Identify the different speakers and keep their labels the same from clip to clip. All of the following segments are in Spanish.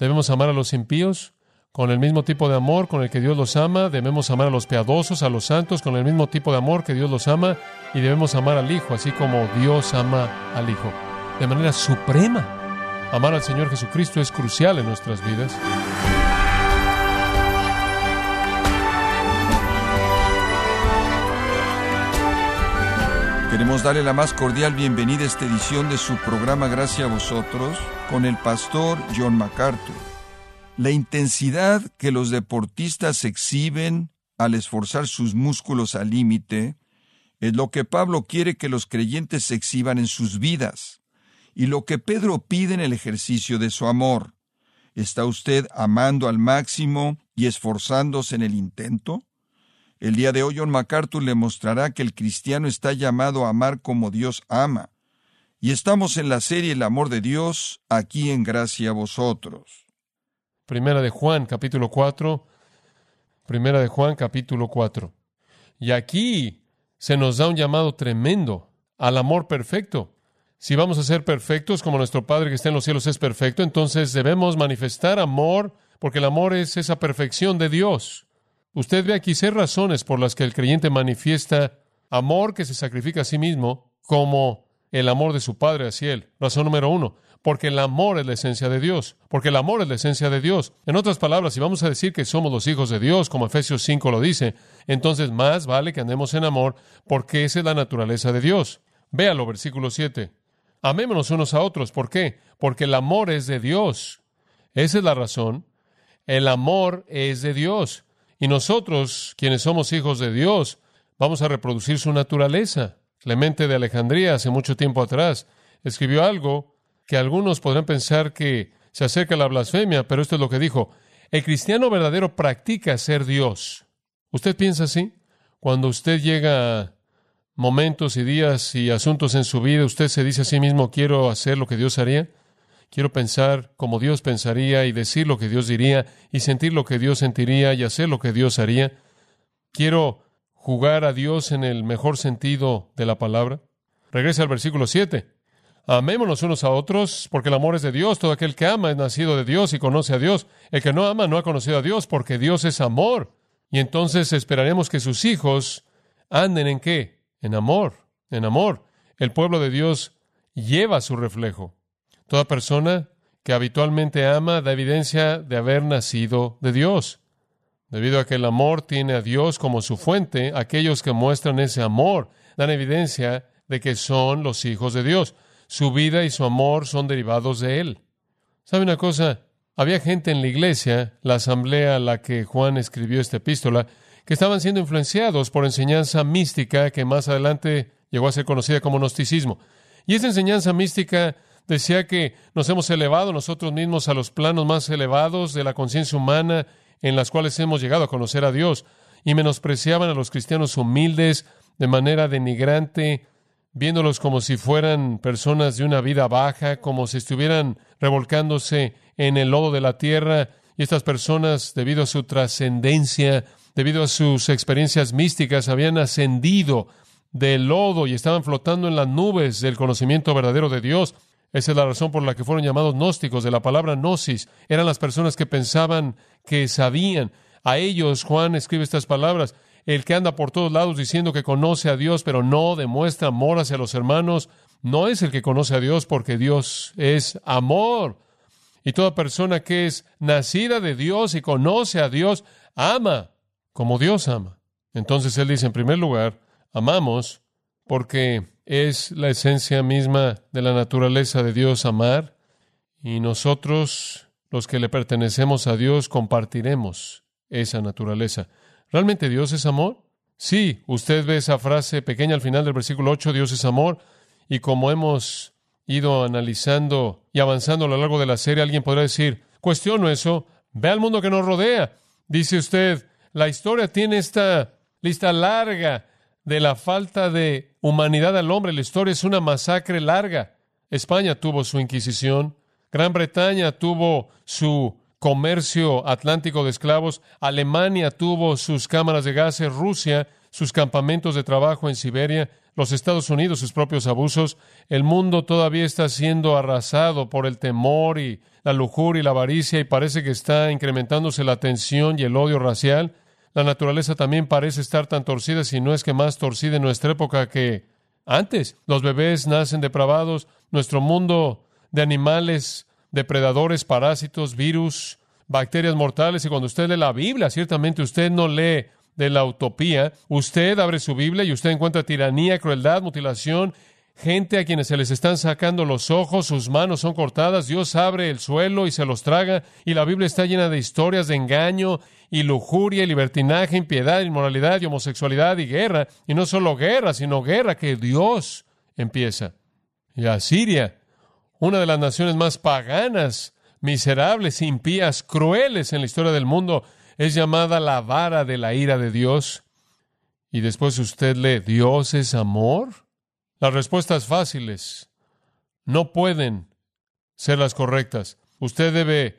Speaker 1: Debemos amar a los impíos con el mismo tipo de amor con el que Dios los ama. Debemos amar a los piadosos, a los santos, con el mismo tipo de amor que Dios los ama. Y debemos amar al Hijo, así como Dios ama al Hijo. De manera suprema. Amar al Señor Jesucristo es crucial en nuestras vidas.
Speaker 2: Queremos darle la más cordial bienvenida a esta edición de su programa Gracias a vosotros con el pastor John MacArthur. La intensidad que los deportistas exhiben al esforzar sus músculos al límite es lo que Pablo quiere que los creyentes exhiban en sus vidas y lo que Pedro pide en el ejercicio de su amor. ¿Está usted amando al máximo y esforzándose en el intento? El día de hoy John MacArthur le mostrará que el cristiano está llamado a amar como Dios ama. Y estamos en la serie El amor de Dios, aquí en gracia a vosotros.
Speaker 1: Primera de Juan, capítulo 4. Primera de Juan, capítulo 4. Y aquí se nos da un llamado tremendo al amor perfecto. Si vamos a ser perfectos como nuestro Padre que está en los cielos es perfecto, entonces debemos manifestar amor, porque el amor es esa perfección de Dios. Usted ve aquí seis razones por las que el creyente manifiesta amor que se sacrifica a sí mismo como el amor de su Padre hacia él. Razón número uno, porque el amor es la esencia de Dios, porque el amor es la esencia de Dios. En otras palabras, si vamos a decir que somos los hijos de Dios, como Efesios 5 lo dice, entonces más vale que andemos en amor, porque esa es la naturaleza de Dios. Véalo, versículo 7. Amémonos unos a otros. ¿Por qué? Porque el amor es de Dios. Esa es la razón. El amor es de Dios. Y nosotros, quienes somos hijos de Dios, vamos a reproducir su naturaleza. Clemente de Alejandría, hace mucho tiempo atrás, escribió algo que algunos podrán pensar que se acerca a la blasfemia, pero esto es lo que dijo. El cristiano verdadero practica ser Dios. ¿Usted piensa así? Cuando usted llega a momentos y días y asuntos en su vida, usted se dice a sí mismo, quiero hacer lo que Dios haría. Quiero pensar como Dios pensaría y decir lo que Dios diría y sentir lo que Dios sentiría y hacer lo que Dios haría. Quiero jugar a Dios en el mejor sentido de la palabra. Regresa al versículo 7. Amémonos unos a otros, porque el amor es de Dios. Todo aquel que ama es nacido de Dios y conoce a Dios. El que no ama no ha conocido a Dios, porque Dios es amor. Y entonces esperaremos que sus hijos anden en qué? En amor, en amor. El pueblo de Dios lleva su reflejo. Toda persona que habitualmente ama da evidencia de haber nacido de Dios. Debido a que el amor tiene a Dios como su fuente, aquellos que muestran ese amor dan evidencia de que son los hijos de Dios. Su vida y su amor son derivados de Él. ¿Sabe una cosa? Había gente en la iglesia, la asamblea a la que Juan escribió esta epístola, que estaban siendo influenciados por enseñanza mística que más adelante llegó a ser conocida como gnosticismo. Y esa enseñanza mística decía que nos hemos elevado nosotros mismos a los planos más elevados de la conciencia humana en las cuales hemos llegado a conocer a Dios y menospreciaban a los cristianos humildes de manera denigrante, viéndolos como si fueran personas de una vida baja, como si estuvieran revolcándose en el lodo de la tierra, y estas personas, debido a su trascendencia, debido a sus experiencias místicas, habían ascendido del lodo y estaban flotando en las nubes del conocimiento verdadero de Dios. Esa es la razón por la que fueron llamados gnósticos, de la palabra gnosis. Eran las personas que pensaban que sabían. A ellos Juan escribe estas palabras. El que anda por todos lados diciendo que conoce a Dios, pero no demuestra amor hacia los hermanos, no es el que conoce a Dios, porque Dios es amor. Y toda persona que es nacida de Dios y conoce a Dios, ama como Dios ama. Entonces él dice, en primer lugar, amamos porque es la esencia misma de la naturaleza de Dios amar y nosotros, los que le pertenecemos a Dios, compartiremos esa naturaleza. ¿Realmente Dios es amor? Sí, usted ve esa frase pequeña al final del versículo 8, Dios es amor, y como hemos ido analizando y avanzando a lo largo de la serie, alguien podrá decir, cuestiono eso, ve al mundo que nos rodea. Dice usted, la historia tiene esta lista larga de la falta de humanidad al hombre. La historia es una masacre larga. España tuvo su Inquisición, Gran Bretaña tuvo su comercio atlántico de esclavos, Alemania tuvo sus cámaras de gases, Rusia sus campamentos de trabajo en Siberia, los Estados Unidos, sus propios abusos, el mundo todavía está siendo arrasado por el temor y la lujuria y la avaricia y parece que está incrementándose la tensión y el odio racial. La naturaleza también parece estar tan torcida, si no es que más torcida en nuestra época que antes. Los bebés nacen depravados, nuestro mundo de animales, depredadores, parásitos, virus, bacterias mortales. Y cuando usted lee la Biblia, ciertamente usted no lee de la utopía. Usted abre su Biblia y usted encuentra tiranía, crueldad, mutilación, gente a quienes se les están sacando los ojos, sus manos son cortadas, Dios abre el suelo y se los traga, y la Biblia está llena de historias de engaño y lujuria y libertinaje, impiedad, inmoralidad y homosexualidad y guerra, y no solo guerra, sino guerra que Dios empieza. Y Asiria, una de las naciones más paganas, miserables, impías, crueles en la historia del mundo, es llamada la vara de la ira de Dios. Y después usted lee, ¿Dios es amor? Las respuestas fáciles no pueden ser las correctas. Usted debe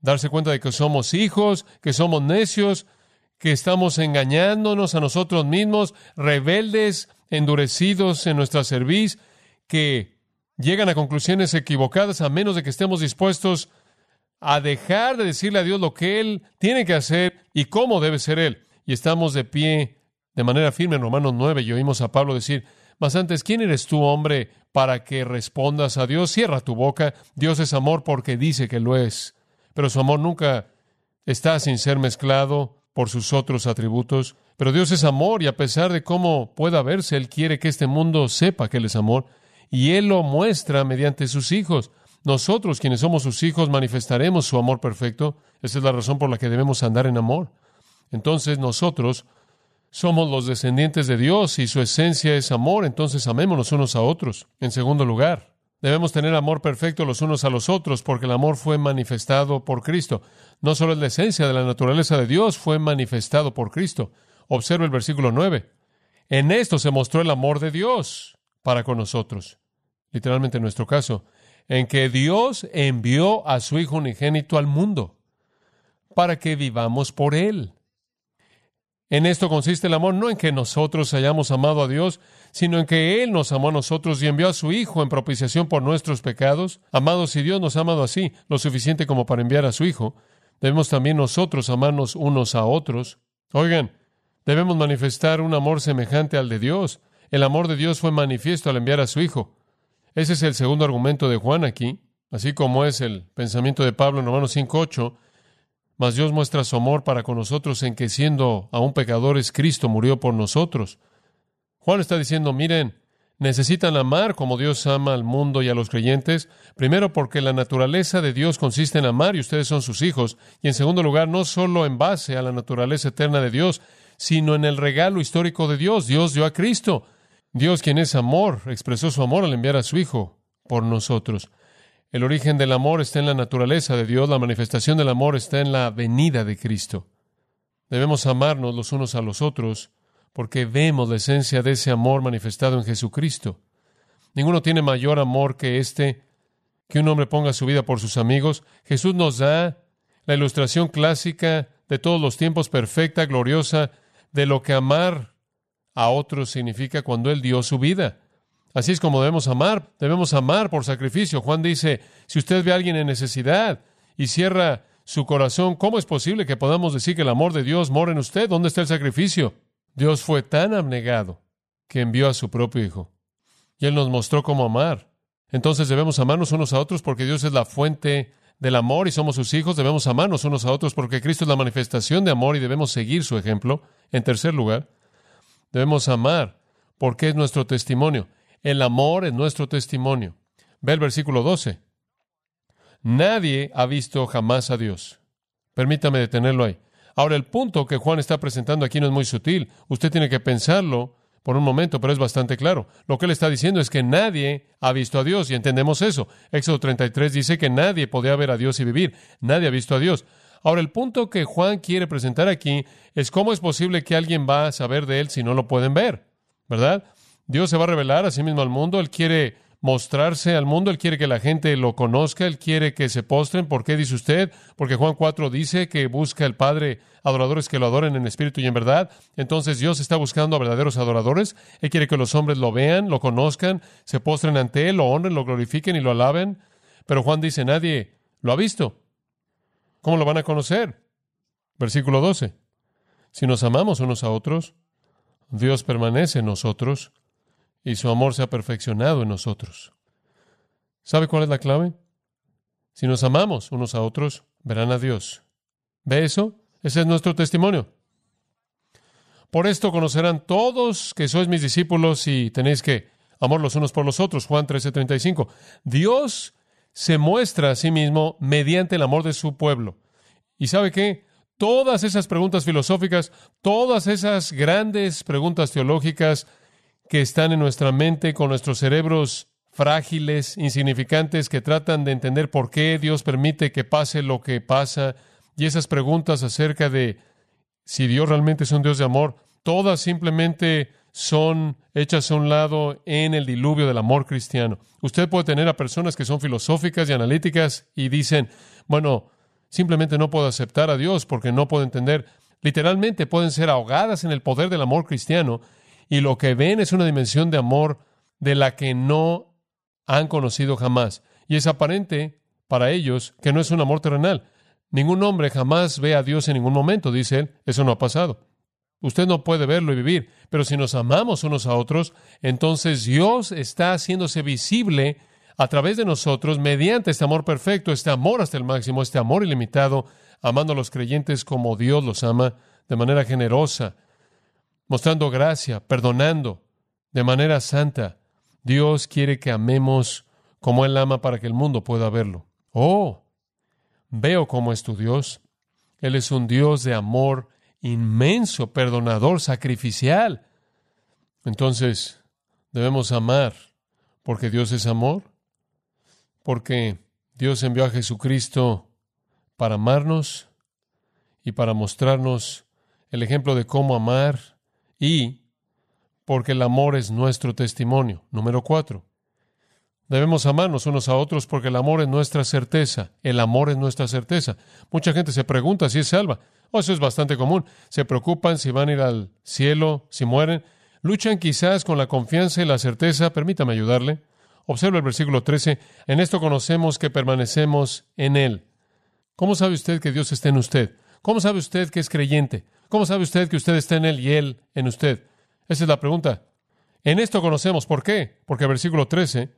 Speaker 1: darse cuenta de que somos hijos, que somos necios, que estamos engañándonos a nosotros mismos, rebeldes, endurecidos en nuestra cerviz, que llegan a conclusiones equivocadas a menos de que estemos dispuestos a dejar de decirle a Dios lo que Él tiene que hacer y cómo debe ser Él. Y estamos de pie de manera firme en Romanos 9 y oímos a Pablo decir, mas antes, ¿quién eres tú, hombre, para que respondas a Dios? Cierra tu boca. Dios es amor porque dice que lo es. Pero su amor nunca está sin ser mezclado por sus otros atributos. Pero Dios es amor y a pesar de cómo pueda verse, Él quiere que este mundo sepa que Él es amor. Y Él lo muestra mediante sus hijos. Nosotros, quienes somos sus hijos, manifestaremos su amor perfecto. Esa es la razón por la que debemos andar en amor. Entonces nosotros somos los descendientes de Dios y su esencia es amor, entonces amémonos unos a otros. En segundo lugar, debemos tener amor perfecto los unos a los otros porque el amor fue manifestado por Cristo. No solo es la esencia de la naturaleza de Dios, fue manifestado por Cristo. Observa el versículo 9. En esto se mostró el amor de Dios para con nosotros. Literalmente en nuestro caso, en que Dios envió a su Hijo unigénito al mundo para que vivamos por Él. En esto consiste el amor, no en que nosotros hayamos amado a Dios, sino en que Él nos amó a nosotros y envió a su Hijo en propiciación por nuestros pecados. Amados, si Dios nos ha amado así, lo suficiente como para enviar a su Hijo, debemos también nosotros amarnos unos a otros. Oigan, debemos manifestar un amor semejante al de Dios. El amor de Dios fue manifiesto al enviar a su Hijo. Ese es el segundo argumento de Juan aquí, así como es el pensamiento de Pablo en Romanos 5.8, mas Dios muestra su amor para con nosotros en que siendo aún pecadores, Cristo murió por nosotros. Juan está diciendo, miren, necesitan amar como Dios ama al mundo y a los creyentes, primero porque la naturaleza de Dios consiste en amar y ustedes son sus hijos, y en segundo lugar, no solo en base a la naturaleza eterna de Dios, sino en el regalo histórico de Dios. Dios dio a Cristo. Dios, quien es amor, expresó su amor al enviar a su Hijo por nosotros. El origen del amor está en la naturaleza de Dios, la manifestación del amor está en la venida de Cristo. Debemos amarnos los unos a los otros porque vemos la esencia de ese amor manifestado en Jesucristo. Ninguno tiene mayor amor que este, que un hombre ponga su vida por sus amigos. Jesús nos da la ilustración clásica de todos los tiempos, perfecta, gloriosa, de lo que amar a otros significa cuando Él dio su vida. Así es como debemos amar. Debemos amar por sacrificio. Juan dice, si usted ve a alguien en necesidad y cierra su corazón, ¿cómo es posible que podamos decir que el amor de Dios mora en usted? ¿Dónde está el sacrificio? Dios fue tan abnegado que envió a su propio Hijo. Y Él nos mostró cómo amar. Entonces debemos amarnos unos a otros porque Dios es la fuente del amor y somos sus hijos. Debemos amarnos unos a otros porque Cristo es la manifestación de amor y debemos seguir su ejemplo. En tercer lugar, debemos amar porque es nuestro testimonio. El amor es nuestro testimonio. Ve el versículo 12. Nadie ha visto jamás a Dios. Permítame detenerlo ahí. Ahora, el punto que Juan está presentando aquí no es muy sutil. Usted tiene que pensarlo por un momento, pero es bastante claro. Lo que él está diciendo es que nadie ha visto a Dios y entendemos eso. Éxodo 33 dice que nadie podía ver a Dios y vivir. Nadie ha visto a Dios. Ahora, el punto que Juan quiere presentar aquí es cómo es posible que alguien va a saber de él si no lo pueden ver, ¿verdad? Dios se va a revelar a sí mismo al mundo. Él quiere mostrarse al mundo, Él quiere que la gente lo conozca, Él quiere que se postren. ¿Por qué dice usted? Porque Juan 4 dice que busca el Padre adoradores que lo adoren en espíritu y en verdad. Entonces Dios está buscando a verdaderos adoradores. Él quiere que los hombres lo vean, lo conozcan, se postren ante Él, lo honren, lo glorifiquen y lo alaben. Pero Juan dice, nadie lo ha visto. ¿Cómo lo van a conocer? Versículo 12. Si nos amamos unos a otros, Dios permanece en nosotros y su amor se ha perfeccionado en nosotros. ¿Sabe cuál es la clave? Si nos amamos unos a otros, verán a Dios. ¿Ve eso? Ese es nuestro testimonio. Por esto conocerán todos que sois mis discípulos y tenéis que amar los unos por los otros. Juan 13:35. Dios se muestra a sí mismo mediante el amor de su pueblo. ¿Y sabe qué? Todas esas preguntas filosóficas, todas esas grandes preguntas teológicas que están en nuestra mente con nuestros cerebros frágiles, insignificantes, que tratan de entender por qué Dios permite que pase lo que pasa, y esas preguntas acerca de si Dios realmente es un Dios de amor, todas simplemente son hechas a un lado en el diluvio del amor cristiano. Usted puede tener a personas que son filosóficas y analíticas y dicen, bueno, simplemente no puedo aceptar a Dios porque no puedo entender. Literalmente pueden ser ahogadas en el poder del amor cristiano y lo que ven es una dimensión de amor de la que no han conocido jamás. Y es aparente para ellos que no es un amor terrenal. Ningún hombre jamás ve a Dios en ningún momento, dice él. Eso no ha pasado. Usted no puede verlo y vivir, pero si nos amamos unos a otros, entonces Dios está haciéndose visible a través de nosotros mediante este amor perfecto, este amor hasta el máximo, este amor ilimitado, amando a los creyentes como Dios los ama, de manera generosa, mostrando gracia, perdonando de manera santa. Dios quiere que amemos como Él ama para que el mundo pueda verlo. Oh, veo cómo es tu Dios. Él es un Dios de amor inmenso, perdonador, sacrificial. Entonces, debemos amar porque Dios es amor, porque Dios envió a Jesucristo para amarnos y para mostrarnos el ejemplo de cómo amar y porque el amor es nuestro testimonio. Número cuatro. Debemos amarnos unos a otros porque el amor es nuestra certeza. El amor es nuestra certeza. Mucha gente se pregunta si es salva. Oh, eso es bastante común. Se preocupan si van a ir al cielo, si mueren. Luchan quizás con la confianza y la certeza. Permítame ayudarle. Observa el versículo 13. En esto conocemos que permanecemos en Él. ¿Cómo sabe usted que Dios está en usted? ¿Cómo sabe usted que es creyente? ¿Cómo sabe usted que usted está en Él y Él en usted? Esa es la pregunta. En esto conocemos. ¿Por qué? Porque el versículo 13,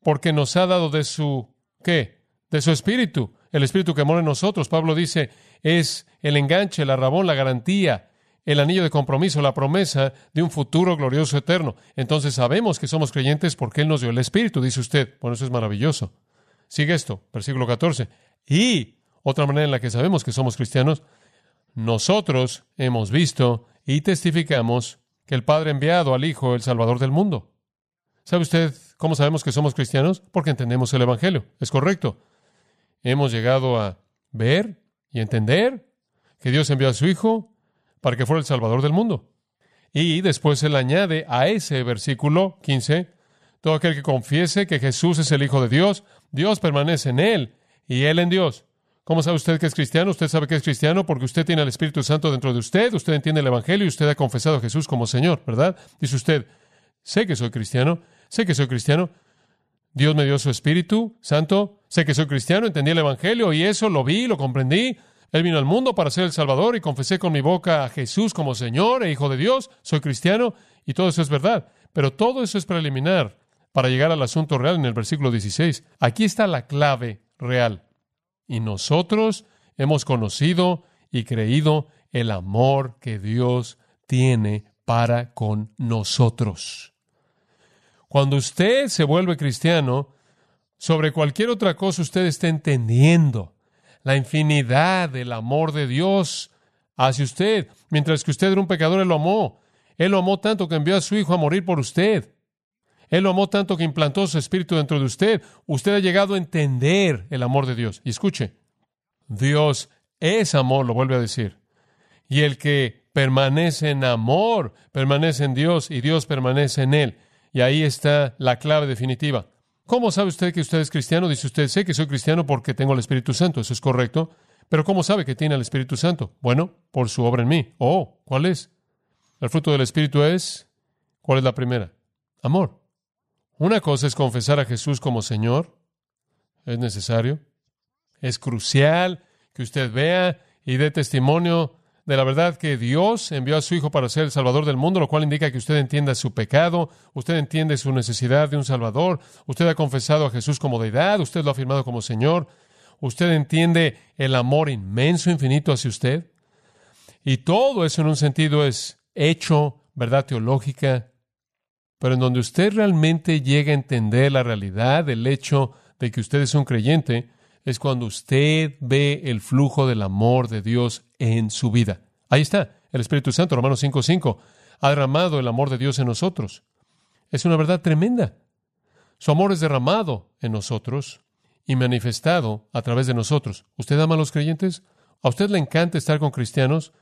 Speaker 1: porque nos ha dado de su, ¿qué? De su espíritu. El espíritu que mora en nosotros. Pablo dice, es el enganche, la rabón, la garantía, el anillo de compromiso, la promesa de un futuro glorioso eterno. Entonces sabemos que somos creyentes porque Él nos dio el espíritu, dice usted. Bueno, eso es maravilloso. Sigue esto, versículo 14. Y otra manera en la que sabemos que somos cristianos, nosotros hemos visto y testificamos que el Padre ha enviado al Hijo, el Salvador del mundo. ¿Sabe usted cómo sabemos que somos cristianos? Porque entendemos el Evangelio. Es correcto. Hemos llegado a ver y entender que Dios envió a su Hijo para que fuera el Salvador del mundo. Y después él añade a ese versículo 15, todo aquel que confiese que Jesús es el Hijo de Dios, Dios permanece en él y él en Dios. ¿Cómo sabe usted que es cristiano? Usted sabe que es cristiano porque usted tiene al Espíritu Santo dentro de usted, usted entiende el Evangelio y usted ha confesado a Jesús como Señor, ¿verdad? Dice usted, sé que soy cristiano, sé que soy cristiano, Dios me dio su Espíritu Santo, sé que soy cristiano, entendí el Evangelio y eso lo vi, lo comprendí. Él vino al mundo para ser el Salvador y confesé con mi boca a Jesús como Señor e Hijo de Dios, soy cristiano y todo eso es verdad. Pero todo eso es preliminar para llegar al asunto real en el versículo 16. Aquí está la clave real. Y nosotros hemos conocido y creído el amor que Dios tiene para con nosotros. Cuando usted se vuelve cristiano, sobre cualquier otra cosa usted está entendiendo la infinidad del amor de Dios hacia usted. Mientras que usted era un pecador, Él lo amó. Él lo amó tanto que envió a su Hijo a morir por usted. Él lo amó tanto que implantó su espíritu dentro de usted. Usted ha llegado a entender el amor de Dios. Y escuche, Dios es amor, lo vuelve a decir. Y el que permanece en amor, permanece en Dios y Dios permanece en él. Y ahí está la clave definitiva. ¿Cómo sabe usted que usted es cristiano? Dice usted, sé que soy cristiano porque tengo el Espíritu Santo. Eso es correcto. Pero ¿cómo sabe que tiene el Espíritu Santo? Bueno, por su obra en mí. Oh, ¿cuál es? El fruto del Espíritu es, ¿cuál es la primera? Amor. Una cosa es confesar a Jesús como Señor. Es necesario. Es crucial que usted vea y dé testimonio de la verdad que Dios envió a su Hijo para ser el Salvador del mundo, lo cual indica que usted entienda su pecado, usted entiende su necesidad de un Salvador, usted ha confesado a Jesús como deidad, usted lo ha afirmado como Señor, usted entiende el amor inmenso, infinito hacia usted. Y todo eso en un sentido es hecho, verdad teológica, pero en donde usted realmente llega a entender la realidad del hecho de que usted es un creyente, es cuando usted ve el flujo del amor de Dios en su vida. Ahí está, el Espíritu Santo, Romanos 5:5, ha derramado el amor de Dios en nosotros. Es una verdad tremenda. Su amor es derramado en nosotros y manifestado a través de nosotros. ¿Usted ama a los creyentes? ¿A usted le encanta estar con cristianos?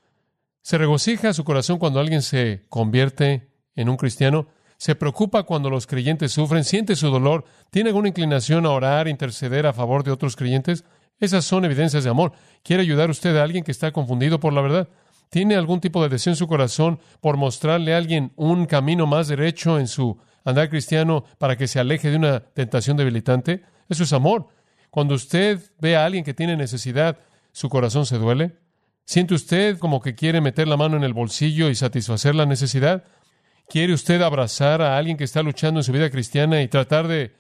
Speaker 1: ¿Se regocija su corazón cuando alguien se convierte en un cristiano? Se preocupa cuando los creyentes sufren, siente su dolor, tiene alguna inclinación a orar, interceder a favor de otros creyentes. Esas son evidencias de amor. ¿Quiere ayudar usted a alguien que está confundido por la verdad? ¿Tiene algún tipo de deseo en su corazón por mostrarle a alguien un camino más derecho en su andar cristiano para que se aleje de una tentación debilitante? Eso es amor. Cuando usted ve a alguien que tiene necesidad, ¿su corazón se duele? ¿Siente usted como que quiere meter la mano en el bolsillo y satisfacer la necesidad? ¿Quiere usted abrazar a alguien que está luchando en su vida cristiana y tratar de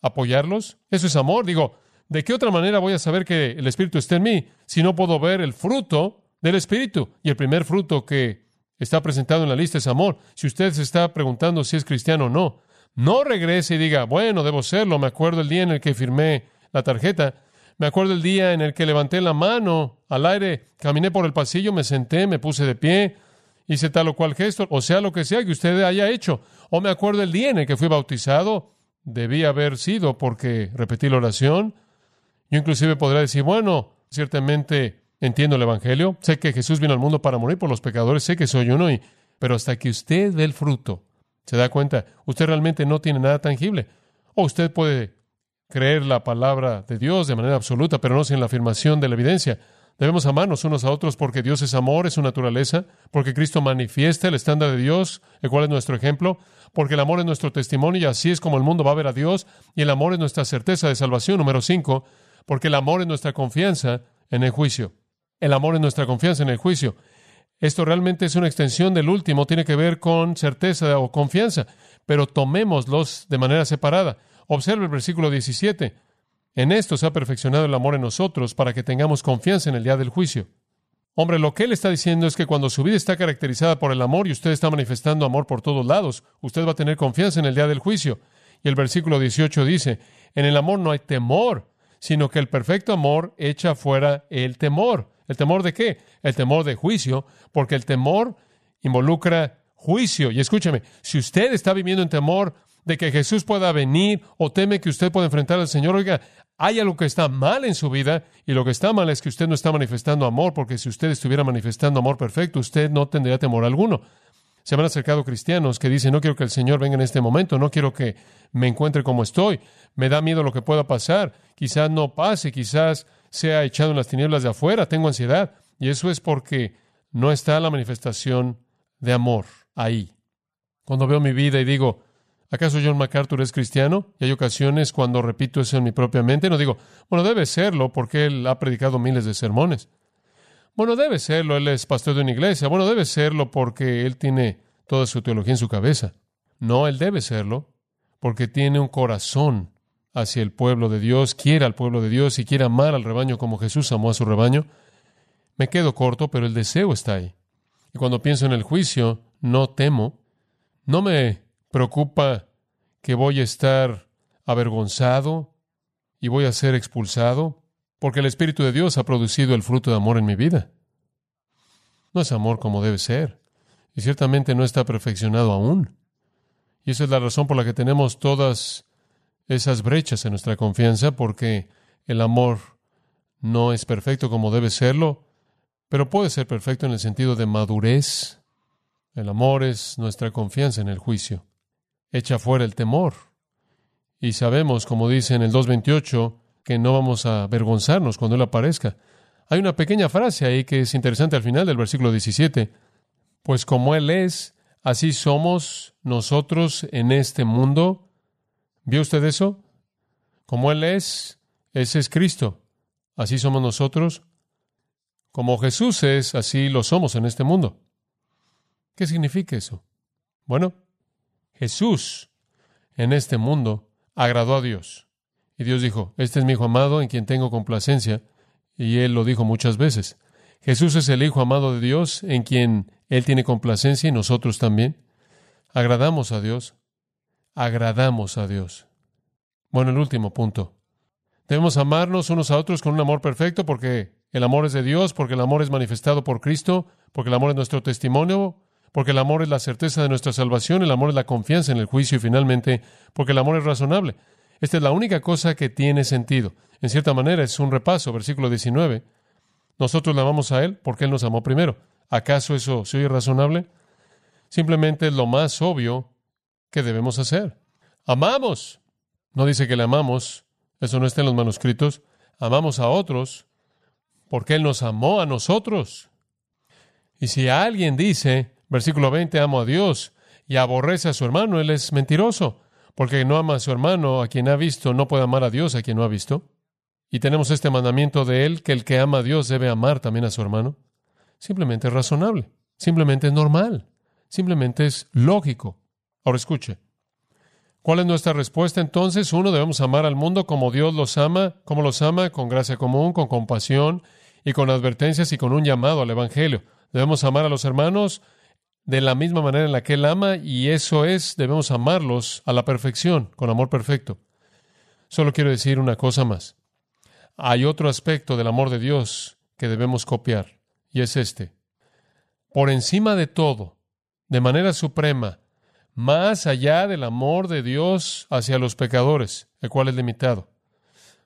Speaker 1: apoyarlos? Eso es amor. Digo, ¿de qué otra manera voy a saber que el Espíritu está en mí si no puedo ver el fruto del Espíritu? Y el primer fruto que está presentado en la lista es amor. Si usted se está preguntando si es cristiano o no, no regrese y diga, bueno, debo serlo. Me acuerdo el día en el que firmé la tarjeta. Me acuerdo el día en el que levanté la mano al aire, caminé por el pasillo, me senté, me puse de pie, hice tal o cual gesto, o sea lo que sea que usted haya hecho. O me acuerdo el día en el que fui bautizado, debía haber sido porque repetí la oración. Yo inclusive podría decir, bueno, ciertamente entiendo el Evangelio, sé que Jesús vino al mundo para morir por los pecadores, sé que soy uno, y, pero hasta que usted ve el fruto, se da cuenta, usted realmente no tiene nada tangible. O usted puede creer la palabra de Dios de manera absoluta, pero no sin la afirmación de la evidencia. Debemos amarnos unos a otros porque Dios es amor, es su naturaleza, porque Cristo manifiesta el estándar de Dios, el cual es nuestro ejemplo, porque el amor es nuestro testimonio y así es como el mundo va a ver a Dios, y el amor es nuestra certeza de salvación. Número cinco, porque el amor es nuestra confianza en el juicio. El amor es nuestra confianza en el juicio. Esto realmente es una extensión del último, tiene que ver con certeza o confianza, pero tomémoslos de manera separada. Observe el versículo 17. En esto se ha perfeccionado el amor en nosotros para que tengamos confianza en el día del juicio. Hombre, lo que él está diciendo es que cuando su vida está caracterizada por el amor y usted está manifestando amor por todos lados, usted va a tener confianza en el día del juicio. Y el versículo 18 dice, en el amor no hay temor, sino que el perfecto amor echa fuera el temor. ¿El temor de qué? El temor de juicio, porque el temor involucra juicio. Y escúcheme, si usted está viviendo en temor de que Jesús pueda venir o teme que usted pueda enfrentar al Señor, oiga, hay algo que está mal en su vida y lo que está mal es que usted no está manifestando amor, porque si usted estuviera manifestando amor perfecto, usted no tendría temor alguno. Se han acercado cristianos que dicen, no quiero que el Señor venga en este momento, no quiero que me encuentre como estoy, me da miedo lo que pueda pasar, quizás no pase, quizás sea echado en las tinieblas de afuera, tengo ansiedad. Y eso es porque no está la manifestación de amor ahí. Cuando veo mi vida y digo, ¿Acaso John MacArthur es cristiano? Y hay ocasiones cuando repito eso en mi propia mente, no digo, bueno, debe serlo porque él ha predicado miles de sermones. Bueno, debe serlo, él es pastor de una iglesia. Bueno, debe serlo porque él tiene toda su teología en su cabeza. No, él debe serlo porque tiene un corazón hacia el pueblo de Dios, quiere al pueblo de Dios y quiere amar al rebaño como Jesús amó a su rebaño. Me quedo corto, pero el deseo está ahí. Y cuando pienso en el juicio, no temo, no me preocupa que voy a estar avergonzado y voy a ser expulsado, porque el Espíritu de Dios ha producido el fruto de amor en mi vida. No es amor como debe ser, y ciertamente no está perfeccionado aún. Y esa es la razón por la que tenemos todas esas brechas en nuestra confianza, porque el amor no es perfecto como debe serlo, pero puede ser perfecto en el sentido de madurez. El amor es nuestra confianza en el juicio. Echa fuera el temor. Y sabemos, como dice en el 2.28, que no vamos a avergonzarnos cuando Él aparezca. Hay una pequeña frase ahí que es interesante al final del versículo 17. Pues como Él es, así somos nosotros en este mundo. ¿Vio usted eso? Como Él es, ese es Cristo. Así somos nosotros. Como Jesús es, así lo somos en este mundo. ¿Qué significa eso? Bueno, Jesús en este mundo agradó a Dios. Y Dios dijo, este es mi Hijo amado en quien tengo complacencia. Y Él lo dijo muchas veces. Jesús es el Hijo amado de Dios en quien Él tiene complacencia y nosotros también. Agradamos a Dios. Agradamos a Dios. Bueno, el último punto. Debemos amarnos unos a otros con un amor perfecto porque el amor es de Dios, porque el amor es manifestado por Cristo, porque el amor es nuestro testimonio, porque el amor es la certeza de nuestra salvación, el amor es la confianza en el juicio y finalmente porque el amor es razonable. Esta es la única cosa que tiene sentido. En cierta manera es un repaso, versículo 19. Nosotros le amamos a Él porque Él nos amó primero. ¿Acaso eso se oye razonable? Simplemente es lo más obvio que debemos hacer. Amamos. No dice que le amamos, eso no está en los manuscritos. Amamos a otros porque Él nos amó a nosotros. Y si alguien dice, versículo 20, amo a Dios y aborrece a su hermano, Él es mentiroso porque no ama a su hermano a quien ha visto, no puede amar a Dios a quien no ha visto. Y tenemos este mandamiento de él, que el que ama a Dios debe amar también a su hermano. Simplemente es razonable, simplemente es normal, simplemente es lógico. Ahora escuche. ¿Cuál es nuestra respuesta entonces? Uno, debemos amar al mundo como Dios los ama, como los ama, con gracia común, con compasión y con advertencias y con un llamado al Evangelio. Debemos amar a los hermanos de la misma manera en la que Él ama, y eso es, debemos amarlos a la perfección, con amor perfecto. Solo quiero decir una cosa más. Hay otro aspecto del amor de Dios que debemos copiar, y es este. Por encima de todo, de manera suprema, más allá del amor de Dios hacia los pecadores, el cual es limitado,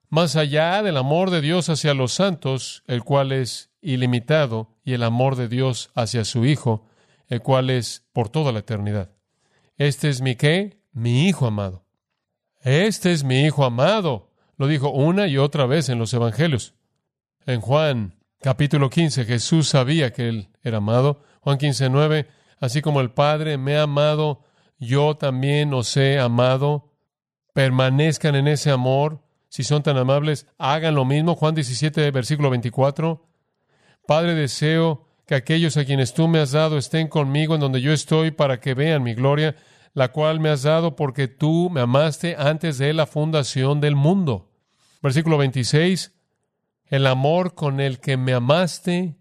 Speaker 1: más allá del amor de Dios hacia los santos, el cual es ilimitado, y el amor de Dios hacia su Hijo, el cual es por toda la eternidad. Este es mi qué? Mi Hijo amado. Este es mi Hijo amado. Lo dijo una y otra vez en los Evangelios. En Juan capítulo 15 Jesús sabía que Él era amado. Juan 15, 9, así como el Padre me ha amado, yo también os he amado. Permanezcan en ese amor. Si son tan amables, hagan lo mismo. Juan 17, versículo 24. Padre, deseo que aquellos a quienes tú me has dado estén conmigo en donde yo estoy para que vean mi gloria, la cual me has dado porque tú me amaste antes de la fundación del mundo. Versículo 26, el amor con el que me amaste,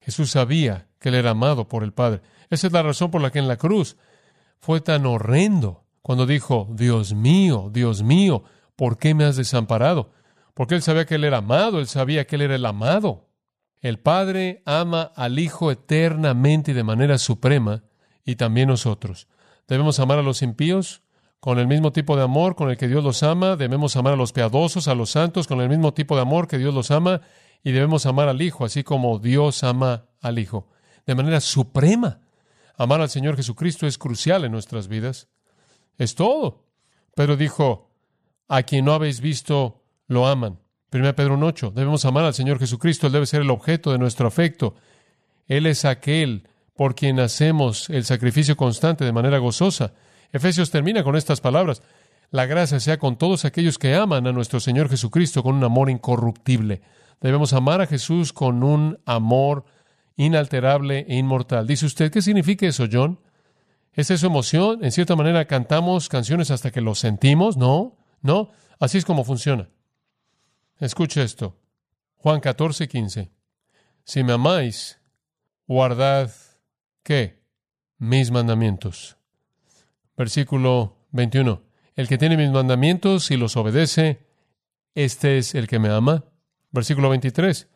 Speaker 1: Jesús sabía que él era amado por el Padre. Esa es la razón por la que en la cruz fue tan horrendo cuando dijo, Dios mío, Dios mío, ¿por qué me has desamparado? Porque él sabía que él era amado, él sabía que él era el amado. El Padre ama al Hijo eternamente y de manera suprema, y también nosotros. Debemos amar a los impíos con el mismo tipo de amor con el que Dios los ama, debemos amar a los piadosos, a los santos, con el mismo tipo de amor que Dios los ama, y debemos amar al Hijo, así como Dios ama al Hijo, de manera suprema. Amar al Señor Jesucristo es crucial en nuestras vidas. Es todo. Pero dijo, a quien no habéis visto, lo aman. 1 Pedro 1.8. Debemos amar al Señor Jesucristo. Él debe ser el objeto de nuestro afecto. Él es aquel por quien hacemos el sacrificio constante de manera gozosa. Efesios termina con estas palabras. La gracia sea con todos aquellos que aman a nuestro Señor Jesucristo con un amor incorruptible. Debemos amar a Jesús con un amor inalterable e inmortal. Dice usted, ¿qué significa eso, John? ¿Es eso emoción? En cierta manera cantamos canciones hasta que lo sentimos. No, no. Así es como funciona. Escuche esto. Juan 14, 15. Si me amáis, guardad, ¿qué? Mis mandamientos. Versículo 21. El que tiene mis mandamientos y los obedece, este es el que me ama. Versículo 23.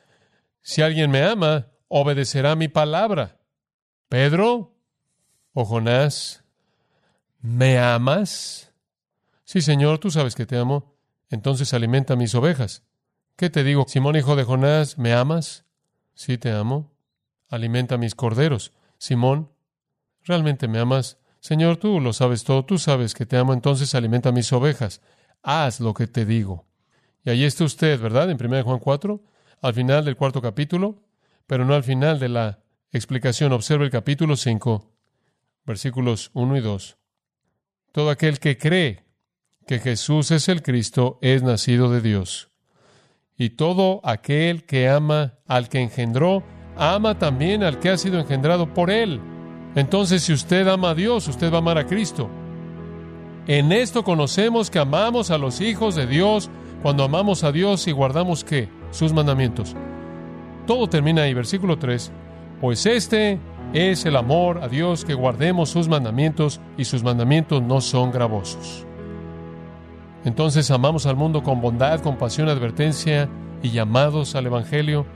Speaker 1: Si alguien me ama, obedecerá mi palabra. Pedro o Jonás, ¿me amas? Sí, Señor, tú sabes que te amo. Entonces alimenta mis ovejas. ¿Qué te digo, Simón, hijo de Jonás, ¿me amas? Sí, te amo. Alimenta mis corderos. Simón, ¿realmente me amas? Señor, tú lo sabes todo, tú sabes que te amo, entonces alimenta mis ovejas. Haz lo que te digo. Y ahí está usted, ¿verdad? En 1 Juan 4, al final del cuarto capítulo, pero no al final de la explicación. Observe el capítulo 5, versículos 1 y 2. Todo aquel que cree que Jesús es el Cristo es nacido de Dios. Y todo aquel que ama al que engendró, ama también al que ha sido engendrado por él. Entonces, si usted ama a Dios, usted va a amar a Cristo. En esto conocemos que amamos a los hijos de Dios cuando amamos a Dios y guardamos qué? Sus mandamientos. Todo termina ahí, versículo 3. Pues este es el amor a Dios que guardemos sus mandamientos y sus mandamientos no son gravosos. Entonces amamos al mundo con bondad, compasión, advertencia y llamados al Evangelio.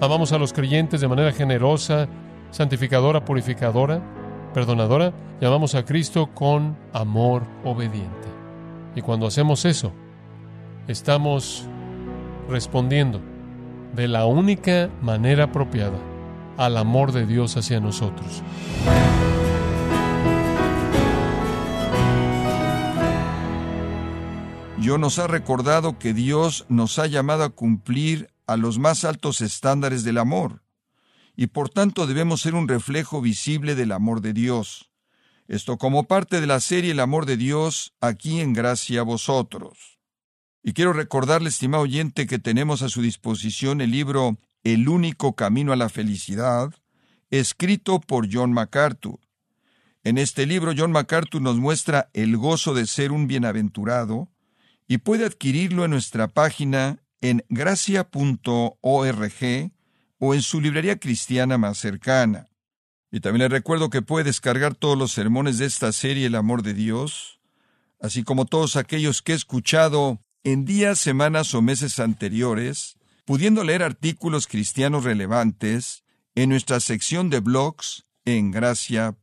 Speaker 1: Amamos a los creyentes de manera generosa, santificadora, purificadora, perdonadora. Y amamos a Cristo con amor obediente. Y cuando hacemos eso, estamos respondiendo de la única manera apropiada al amor de Dios hacia nosotros.
Speaker 2: Dios nos ha recordado que Dios nos ha llamado a cumplir a los más altos estándares del amor, y por tanto debemos ser un reflejo visible del amor de Dios. Esto como parte de la serie El amor de Dios aquí en Gracia a vosotros. Y quiero recordarle, estimado oyente, que tenemos a su disposición el libro El único camino a la felicidad, escrito por John MacArthur. En este libro John MacArthur nos muestra el gozo de ser un bienaventurado y puede adquirirlo en nuestra página en gracia.org o en su librería cristiana más cercana. Y también le recuerdo que puede descargar todos los sermones de esta serie El amor de Dios, así como todos aquellos que he escuchado en días, semanas o meses anteriores, pudiendo leer artículos cristianos relevantes en nuestra sección de blogs en gracia.org.